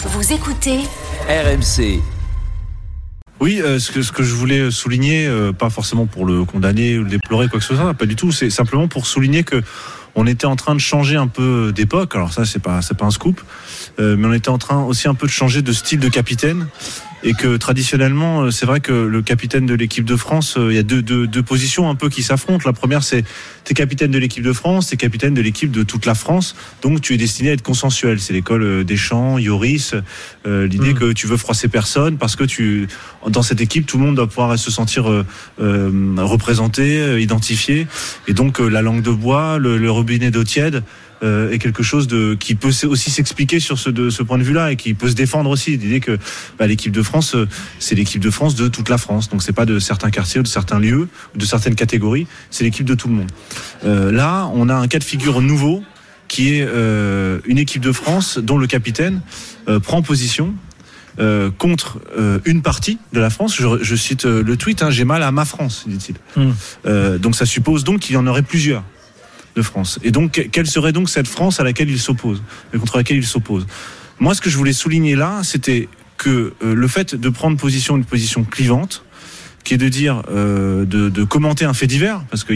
Vous écoutez RMC. Oui, euh, ce, que, ce que je voulais souligner, euh, pas forcément pour le condamner ou le déplorer, quoi que ce soit, pas du tout, c'est simplement pour souligner que on était en train de changer un peu d'époque. Alors ça, c'est pas, c'est pas un scoop, euh, mais on était en train aussi un peu de changer de style de capitaine et que traditionnellement, euh, c'est vrai que le capitaine de l'équipe de France, euh, il y a deux, deux, deux positions un peu qui s'affrontent. La première, c'est t'es capitaine de l'équipe de France, t'es capitaine de l'équipe de toute la France, donc tu es destiné à être consensuel. C'est l'école euh, des champs, Yoris, euh, l'idée Mm. que tu veux froisser personne parce que tu, dans cette équipe, tout le monde doit pouvoir se sentir euh, euh, représenté, identifié, et donc euh, la langue de bois, le, le robinet d'eau tiède euh, est quelque chose de qui peut aussi s'expliquer sur ce de ce point de vue-là et qui peut se défendre aussi l'idée que bah, l'équipe de France euh, c'est l'équipe de France de toute la France donc c'est pas de certains quartiers ou de certains lieux ou de certaines catégories c'est l'équipe de tout le monde Euh, là on a un cas de figure nouveau qui est euh, une équipe de France dont le capitaine euh, prend position euh, contre euh, une partie de la France. Je, je cite euh, le tweet, hein, j'ai mal à ma France, dit-il. Hmm. Euh, donc ça suppose donc qu'il y en aurait plusieurs de France. Et donc, que- quelle serait donc cette France à laquelle il s'oppose, et contre laquelle il s'oppose? Moi, ce que je voulais souligner là, c'était que euh, le fait de prendre position, une position clivante, qui est de dire, euh, de, commenter un fait divers, parce que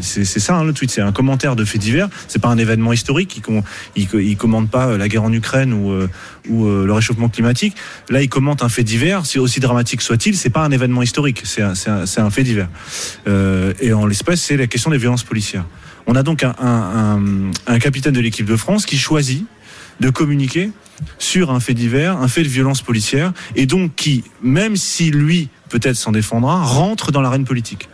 c'est ça hein, le tweet, c'est un commentaire de fait divers, c'est pas un événement historique, il, il commente pas euh, la guerre en Ukraine ou, euh, euh, le réchauffement climatique. Là, il commente un fait divers, aussi dramatique soit-il, c'est pas un événement historique, c'est un, un, fait divers. Euh, et en l'espèce, c'est la question des violences policières. On a donc un, capitaine de l'équipe de France qui choisit de communiquer sur un fait divers, un fait de violence policière, et donc qui, même si lui peut-être s'en défendra, rentre dans l'arène politique.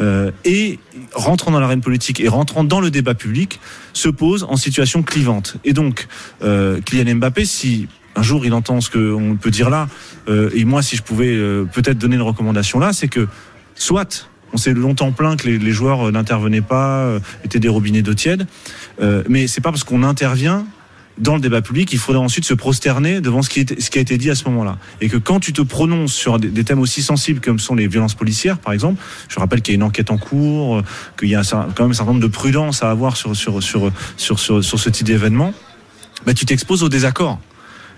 Euh, et rentrant dans l'arène politique et rentrant dans le débat public, se pose en situation clivante. Et donc, euh, Kylian Mbappé, si un jour il entend ce qu'on peut dire là, euh, et moi si je pouvais euh, peut-être donner une recommandation là, c'est que soit on s'est longtemps plaint que les, joueurs euh, n'intervenaient pas, euh, étaient des robinets d'eau tiède, euh, mais c'est pas parce qu'on intervient dans le débat public, il faudrait ensuite se prosterner devant ce qui, a été dit à ce moment-là. Et que quand tu te prononces sur des, thèmes aussi sensibles comme sont les violences policières, par exemple, je rappelle qu'il y a une enquête en cours, euh, qu'il y a quand même un certain nombre de prudence à avoir sur ce type d'événement, bah, tu t'exposes au désaccord.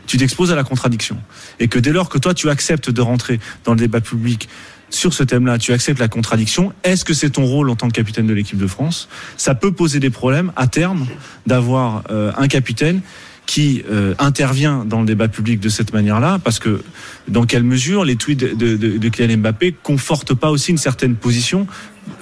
Tu t'exposes à la contradiction. Et que dès lors que toi, tu acceptes de rentrer dans le débat public sur ce thème-là, tu acceptes la contradiction. Est-ce que c'est ton rôle en tant que capitaine de l'équipe de France? Ça peut poser des problèmes à terme d'avoir euh, un capitaine qui euh, intervient dans le débat public de cette manière-là, parce que dans quelle mesure les tweets de, de, de, Kylian Mbappé confortent pas aussi une certaine position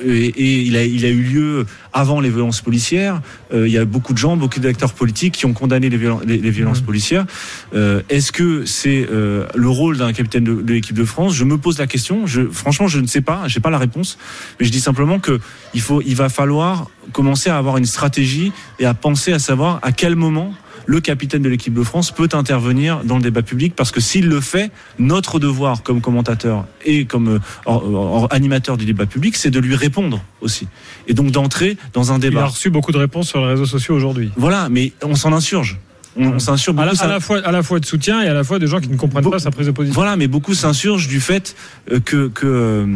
et, et il, a, il a eu lieu avant les violences policières. Euh, il y a beaucoup de gens, beaucoup d'acteurs politiques qui ont condamné les, violen- les, les violences Mhm. policières. Euh, Est-ce que c'est euh, le rôle d'un capitaine de, de l'équipe de France? Je me pose la question. Je, franchement, je ne sais pas. J'ai pas la réponse. Mais je dis simplement que il faut, il va falloir commencer à avoir une stratégie et à penser à savoir à quel moment le capitaine de l'équipe de France peut intervenir dans le débat public parce que s'il le fait, notre devoir comme commentateur et comme euh, or- or- animateur du débat public, c'est de lui répondre aussi. Et donc d'entrer dans un Il a débat. reçu beaucoup de réponses sur les réseaux sociaux aujourd'hui. Voilà, mais on s'en insurge. On, s'insurge À la, beaucoup. à la fois, à la fois de soutien et à la fois de gens qui ne comprennent pas sa prise de position. Voilà, mais beaucoup s'insurgent du fait euh, que que, euh,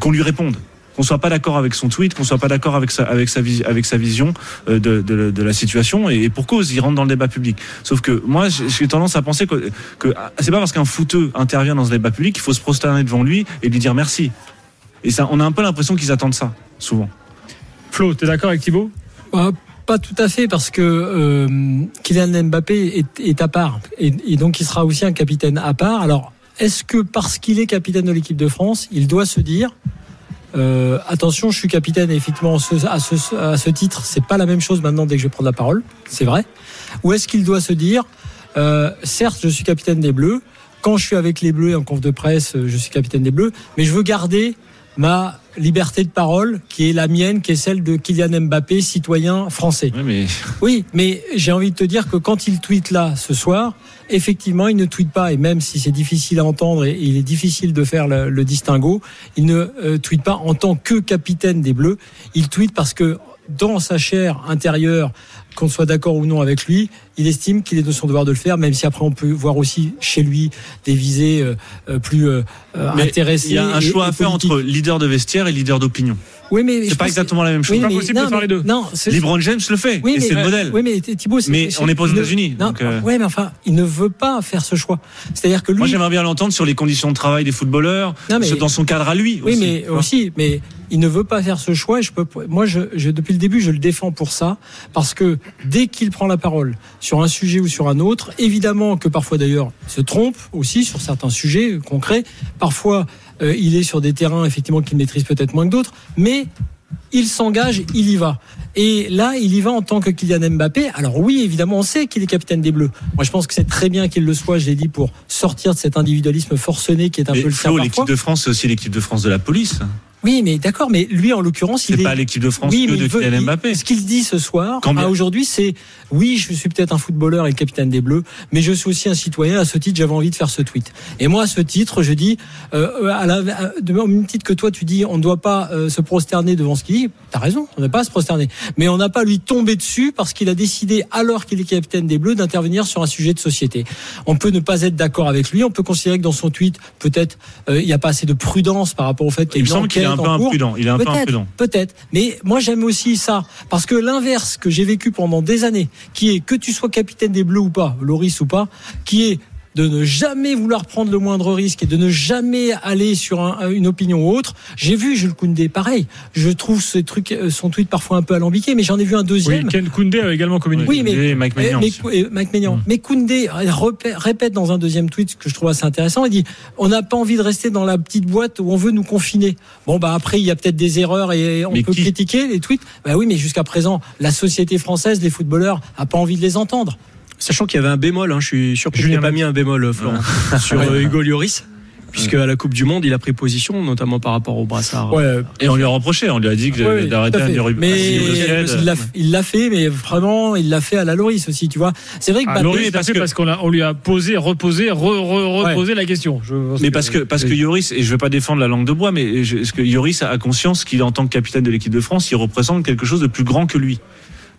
qu'on lui réponde. Qu'on soit pas d'accord avec son tweet, qu'on soit pas d'accord avec sa avec sa vis- avec sa vision euh, de, de, de la situation et, et pour cause, il rentre dans le débat public. Sauf que moi, j'ai tendance à penser que, que ah, c'est pas parce qu'un footeux intervient dans ce débat public qu'il faut se prosterner devant lui et lui dire merci. Et ça, on a un peu l'impression qu'ils attendent ça souvent. Flo, t'es d'accord avec Thibaut Ah, Pas tout à fait, parce que euh, Kylian Mbappé est, est à part. Et, et donc, il sera aussi un capitaine à part. Alors, est-ce que parce qu'il est capitaine de l'équipe de France, il doit se dire euh, attention, je suis capitaine et effectivement, à ce, à ce titre, c'est pas la même chose maintenant dès que je vais prendre la parole, c'est vrai. Ou est-ce qu'il doit se dire euh, certes, je suis capitaine des Bleus, quand je suis avec les Bleus en conf de presse, je suis capitaine des Bleus, mais je veux garder ma liberté de parole qui est la mienne, qui est celle de Kylian Mbappé, citoyen français. Mais Oui, mais j'ai envie de te dire que quand il tweet là ce soir, effectivement, il ne tweet pas, et même si c'est difficile à entendre et il est difficile de faire le, le distinguo, il ne euh, tweet pas en tant que capitaine des Bleus, il tweet parce que dans sa chair intérieure, qu'on soit d'accord ou non avec lui, il estime qu'il est de son devoir de le faire, même si après on peut voir aussi chez lui des visées euh, euh, plus euh, intéressées. Il y a un choix à faire entre leader de vestiaire et leader d'opinion. Oui, mais C'est pas exactement la même chose. Oui, pas mais- possible de non, faire mais- les deux. Non, c'est- LeBron James le fait, Oui, et c'est le modèle. Oui, mais Thibaut, c'est- Mais on n'est pas aux États-Unis, euh, ouais, mais enfin, il ne veut pas faire ce choix. C'est-à-dire que lui. Moi, j'aimerais bien l'entendre sur les conditions de travail des footballeurs, Non, mais- dans son cadre à lui. Oui, aussi, mais aussi, mais il ne veut pas faire ce choix. Et je peux, moi, je, je- depuis le début, je le défends pour ça, parce que dès qu'il prend la parole sur un sujet ou sur un autre, évidemment que parfois d'ailleurs il se trompe aussi sur certains sujets concrets. Parfois, euh, il est sur des terrains effectivement qu'il maîtrise peut-être moins que d'autres, mais il s'engage, il y va. Et là, il y va en tant que Kylian Mbappé. Alors oui, évidemment, on sait qu'il est capitaine des Bleus. Moi, je pense que c'est très bien qu'il le soit, je l'ai dit, pour sortir de cet individualisme forcené qui est un Mais peu le Flo, l'équipe de France, c'est aussi l'équipe de France de la police. Oui, mais d'accord, mais lui, en l'occurrence, il est. pas l'équipe de France oui, que de il veut- Kylian il- Mbappé. Ce qu'il dit ce soir, Quand bien- à aujourd'hui, c'est oui, je suis peut-être un footballeur et le capitaine des Bleus, mais je suis aussi un citoyen. À ce titre, j'avais envie de faire ce tweet. Et moi, à ce titre, je dis, euh, à la, à- de même titre que toi, tu dis, on ne doit pas euh, se prosterner devant ce qu'il dit. T'as raison, on n'a pas à se prosterner, mais on n'a pas à lui tomber dessus parce qu'il a décidé, alors qu'il est capitaine des Bleus, d'intervenir sur un sujet de société. On peut ne pas être d'accord avec lui. On peut considérer que dans son tweet, peut-être, euh, il n'y a pas assez de prudence par rapport au fait qu'il y a un peu imprudent. Il est un peu imprudent. Peut-être. Mais moi, j'aime aussi ça. Parce que l'inverse que j'ai vécu pendant des années, qui est que tu sois capitaine des Bleus ou pas, Loris ou pas, qui est de ne jamais vouloir prendre le moindre risque et de ne jamais aller sur un- une opinion ou autre. J'ai vu Jules Koundé, pareil. Je trouve ce truc, euh, son tweet parfois un peu alambiqué, mais j'en ai vu un Oui, deuxième. Ken Koundé a également communiqué. Oui, mais- Et Mike Mais, Maignan mais, aussi. et Mike Maignan. Mm. Mais Koundé répète, répète dans un deuxième tweet ce que je trouve assez intéressant. Il dit on n'a pas envie de rester dans la petite boîte où on veut nous confiner. Bon bah après il y a peut-être des erreurs et on Mais peut qui critiquer les tweets. Bah oui, mais jusqu'à présent la société française, les footballeurs, a pas envie de les entendre. Sachant qu'il y avait un bémol, hein, je suis sûr que tu Julien n'as pas mis un bémol, euh, Florent, sur euh, Hugo Lloris, puisque à la Coupe du Monde, il a pris position, notamment par rapport au brassard. Ouais, Et on lui a reproché, on lui a dit que Ouais, d'arrêter un rugby. Mais Ah, si, il l'a- fait, mais vraiment, il l'a fait à la Loris aussi, tu vois. C'est vrai que Ah, Laurie est parce parce, que- parce qu'on on lui a posé, reposé, re, re- Ouais. reposé la question. Je Mais parce que parce que Yoris et je veux pas défendre la langue de bois, mais je- est-ce que Yoris a conscience qu'il en tant que capitaine de l'équipe de France, il représente quelque chose de plus grand que lui?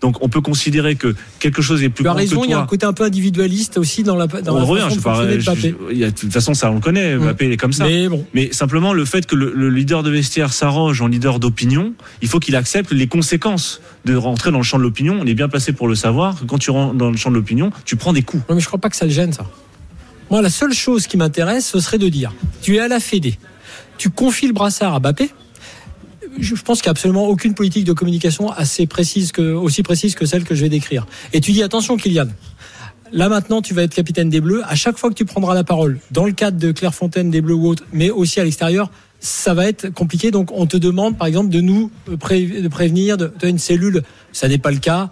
Donc on peut considérer que quelque chose est plus tu as raison, que il y a un côté un peu individualiste aussi dans la, dans on la revient, façon je de je- Mbappé. je- il y a- de toute façon ça on le connaît, Mm. Mbappé il est comme ça. Mais bon. Mais simplement le fait que le, le leader de vestiaire s'arroge en leader d'opinion, il faut qu'il accepte les conséquences de rentrer dans le champ de l'opinion. On est bien placé pour le savoir. Quand tu rentres dans le champ de l'opinion, tu prends des coups. Non, mais je crois pas que ça le gêne, ça. Moi, la seule chose qui m'intéresse, ce serait de dire tu es à la Fédé, tu confies le brassard à Mbappé. Je pense qu'il n'y a absolument aucune politique de communication assez précise aussi précise que celle que je vais décrire. Et tu dis attention, Kylian. Là maintenant, tu vas être capitaine des Bleus. À chaque fois que tu prendras la parole, dans le cadre de Clairefontaine des Bleus ou autre, mais aussi à l'extérieur, ça va être compliqué. Donc, on te demande, par exemple, de nous pré- de prévenir de, de une cellule. Ça n'est pas le cas.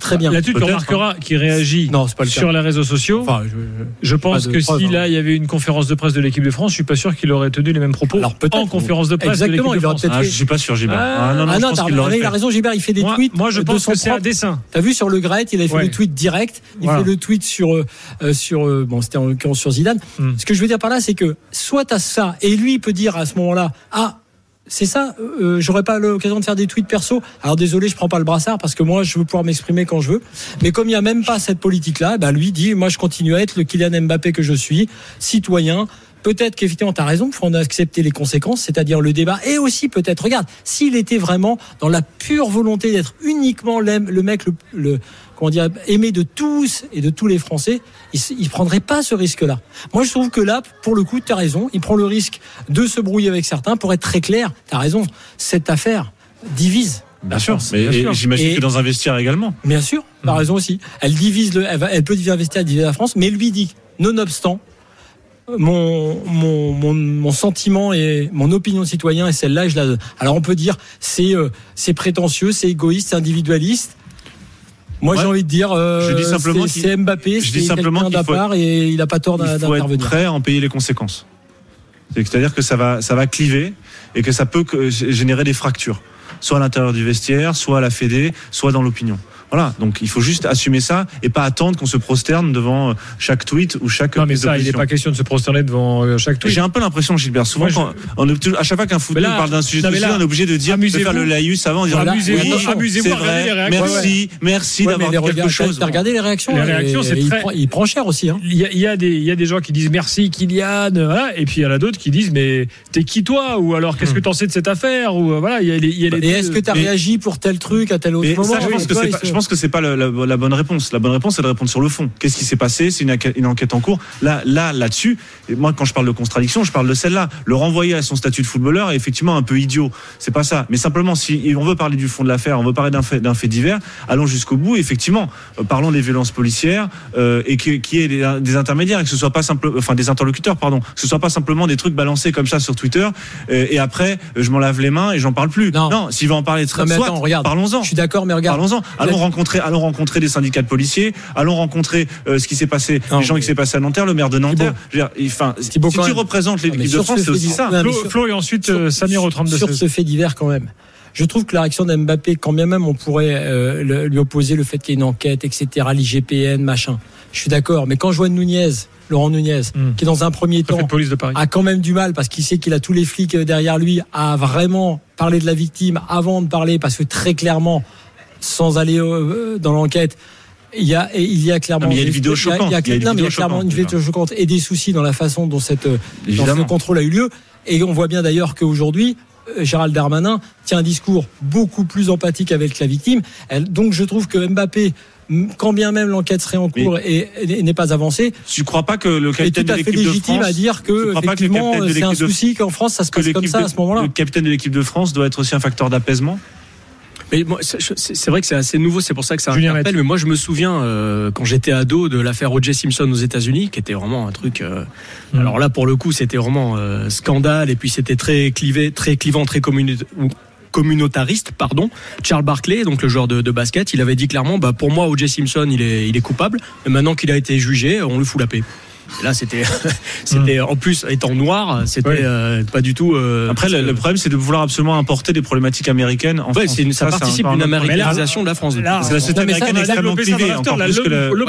Très bien. Là-dessus, tu remarqueras qu'il réagit Non, c'est pas le cas. sur les réseaux sociaux. Enfin, je- Je pense que preuve, si hein. là il y avait une conférence de presse de l'équipe de France, je suis pas sûr qu'il aurait tenu les mêmes propos Alors, peut-être. en conférence de presse Exactement, de l'équipe il de France. peut-être Ah, je suis pas sûr, Gilbert. Ah, non, non, ah je non, pense il a raison, Gilbert. Il fait des Moi, tweets. moi, je de pense son que c'est un propre- dessin. T'as vu sur le Gret, il a fait Ouais. le tweet direct. Il Voilà. fait le tweet sur euh, euh, sur euh, bon, c'était en l'occurrence sur Zidane. Hmm. Ce que je veux dire par là, c'est que soit t'as ça et lui il peut dire à ce moment-là, ah. C'est ça, euh, j'aurais pas l'occasion de faire des tweets perso. Alors désolé, je prends pas le brassard parce que moi je veux pouvoir m'exprimer quand je veux. Mais comme il y a même pas cette politique-là, bah lui dit, moi je continue à être le Kylian Mbappé que je suis, citoyen. Peut-être qu'effectivement, tu as raison, il faut en accepter les conséquences, c'est-à-dire le débat. Et aussi, peut-être, regarde, s'il était vraiment dans la pure volonté d'être uniquement le mec, le, le- comment dire, aimé de tous et de tous les Français, il ne prendrait pas ce risque-là. Moi, je trouve que là, pour le coup, tu as raison, il prend le risque de se brouiller avec certains. Pour être très clair, tu as raison, cette affaire divise. Bien sûr, France, mais j'imagine que dans un vestiaire également. Bien sûr, tu as Mm. raison aussi. Elle divise le, elle, peut investir, diviser la France, mais lui dit, nonobstant, mon, mon, mon, mon sentiment et mon opinion de citoyen est celle-là je la. Alors on peut dire c'est euh, c'est prétentieux, c'est égoïste, c'est individualiste. Moi Ouais. j'ai envie de dire euh, Je dis simplement c'est Mbappé, c'est simplement d'à part et il n'a pas tort Il faut être d'intervenir. prêt à en payer les conséquences. C'est-à-dire que ça va, ça va cliver et que ça peut que- générer des fractures, soit à l'intérieur du vestiaire, soit à la Fédé, soit dans l'opinion. Voilà, donc il faut juste assumer ça et pas attendre qu'on se prosterne devant euh, chaque tweet ou chaque. Non, mais ça, il n'est pas question de se prosterner devant euh, chaque tweet. J'ai un peu l'impression, Gilbert, souvent, je- on à chaque fois qu'un football parle d'un sujet là, on est obligé de dire, de faire le laïus avant, en disant, Voilà. Amusez-vous, Oui, amusez-vous les réactions. merci, merci Ouais, d'avoir quelque chose. T'as regardé les réactions Les réactions, c'est très- prend, il prend cher aussi. Hein. Il y, a, il y a des, il y a des gens qui disent merci Kylian, voilà, et puis il y en a d'autres qui disent mais t'es qui toi? Ou alors qu'est-ce que t'en sais de cette affaire? Ou euh, voilà il y a les, il y a les Et est-ce que tu as Mais- réagi pour tel truc à tel autre moment? Pense que c'est pas, je pense que c'est pas la, la- la bonne réponse. La bonne réponse, c'est de répondre sur le fond. Qu'est-ce qui s'est passé? C'est une, enquête- une enquête en cours. Là, là, là-dessus, moi, quand je parle de contradiction, je parle de celle-là. Le renvoyer à son statut de footballeur est effectivement un peu idiot. C'est pas ça. Mais simplement, si on veut parler du fond de l'affaire, on veut parler d'un fait, d'un fait divers, allons jusqu'au bout. Effectivement, Euh, parlons des violences policières euh, et qui qui est des, des intermédiaires et que ce soit pas simple, enfin des interlocuteurs, pardon, que ce soit pas simplement des trucs balancés comme ça sur Twitter euh, et après je m'en lave les mains et j'en parle plus. Non. s'il va en parler très Non, mais soit, attends, regarde. parlons-en. Je suis d'accord, mais regarde. Parlons-en. Allons rencontrer, allons rencontrer des syndicats de policiers. Allons rencontrer euh, ce qui s'est passé, Non, les gens mais- qui s'est passé à Nanterre, le maire de Nanterre. Enfin, si tu même. représentes l'équipe de sur France, ce c'est aussi ça. Non, Flo, sur- Flo et ensuite euh, Samir au 32 sur ce fait divers quand même. Je trouve que la réaction d'Mbappé, quand bien même on pourrait euh, le- lui opposer le fait qu'il y ait une enquête, etc., l'IGPN, machin, je suis d'accord. Mais quand je vois Nunez, Laurent Nunez, Hmm. qui dans un premier préfet temps de police de Paris. a quand même du mal parce qu'il sait qu'il a tous les flics derrière lui à vraiment parler de la victime avant de parler parce que très clairement, sans aller euh, dans l'enquête, il y a, et il y a clairement Non, mais il y a une vidéo choquante. Il y a, clairement une vidéo et des soucis dans la façon dont cette euh, ce contrôle a eu lieu. Et on voit bien d'ailleurs qu'aujourd'hui, euh, Gérald Darmanin tient un discours beaucoup plus empathique avec la victime. Donc je trouve que Mbappé, quand bien même l'enquête serait en cours et, et n'est pas avancée, Tu crois pas que le est capitaine tout de à fait de légitime France à dire que effectivement c'est un souci qu'en France ça se passe comme ça de- à ce moment-là. le capitaine de l'équipe de France doit être aussi un facteur d'apaisement Mais c'est vrai que c'est assez nouveau, c'est pour ça que ça Julien interpelle. Mais moi, je me souviens euh, quand j'étais ado de l'affaire O.J. Simpson aux États-Unis, qui était vraiment un truc. euh, Mhm. Alors là, pour le coup, c'était vraiment euh, scandale, et puis c'était très clivé, très clivant, très communautariste, pardon. Charles Barkley, donc le joueur de, de basket, il avait dit clairement, bah pour moi, O.J. Simpson, il est, il est coupable. Et maintenant qu'il a été jugé, on lui fout la paix. Et là, c'était, c'était en plus étant noir, c'était Ouais. euh, pas du tout. euh, Après, le, que- le problème, c'est de vouloir absolument importer des problématiques américaines en Ouais, France. c'est une- ça, c'est participe d'une américanisation de la France. Là, que la société américaine extrêmement clivée, que le-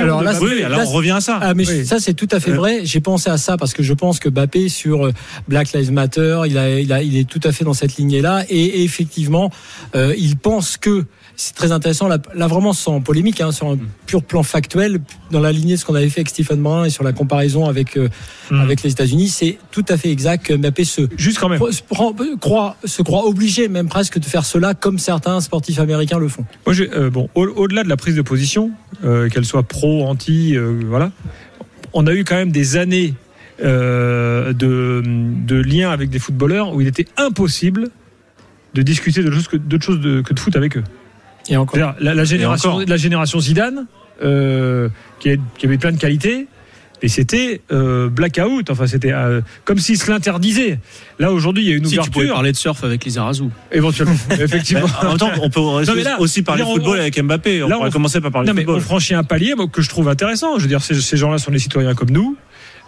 Alors là. Oui, alors Là, on revient à ça. Ah mais Oui. ça c'est tout à fait Euh. vrai. J'ai pensé à ça parce que je pense que Mbappé sur Black Lives Matter, il a, il a, il est tout à fait dans cette lignée-là et, et effectivement, euh, il pense que c'est très intéressant là, là vraiment sans polémique, hein, sur un pur plan factuel, dans la lignée de ce qu'on avait fait avec Stephen Brun et sur la comparaison avec euh, Hmm. avec les États-Unis, c'est tout à fait exact que Mbappé se Juste quand même. se prend- croit, se croit obligé même presque de faire cela comme certains sportifs américains le font. Moi, euh, bon, au- au-delà de la prise de position, euh, qu'elle soit pro, anti, voilà, on a eu quand même des années de, de liens avec des footballeurs où il était impossible de discuter d'autre chose que, d'autre chose de- que de foot avec eux. Et encore. La, la génération, encore. la génération Zidane, euh, qui, est- qui avait plein de qualités, et c'était euh, blackout. Enfin, c'était euh, comme s'il se l'interdisait. Là, aujourd'hui, il y a une Si tu pouvais ouverture, parler de surf avec Lisa Razou. éventuellement. Effectivement. En même temps, on peut là, aussi parler on- football avec Mbappé. On là, pourrait on- commencer par parler Non, mais football. on franchit un palier moi, que je trouve intéressant. Je veux dire, ces, ces gens-là sont des citoyens comme nous.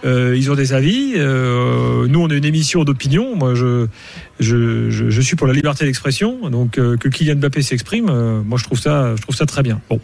Euh, ils ont des avis. Euh, nous, on a une émission d'opinion. Moi, je, je, je, suis pour la liberté d'expression. Donc, euh, que Kylian Mbappé s'exprime, moi, je trouve ça, je trouve ça très bien. Bon.